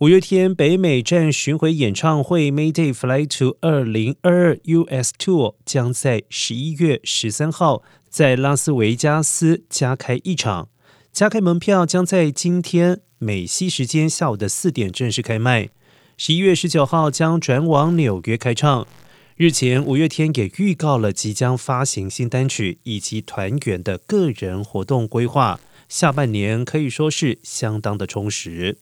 五月天北美站巡回演唱会《Mayday Fly to 二零二二 US Tour》将在十一月十三号在拉斯维加斯加开一场，加开门票将在今天美西时间下午的四点正式开卖。十一月十九号将转往纽约开唱。日前，五月天也预告了即将发行新单曲以及团员的个人活动规划，下半年可以说是相当的充实。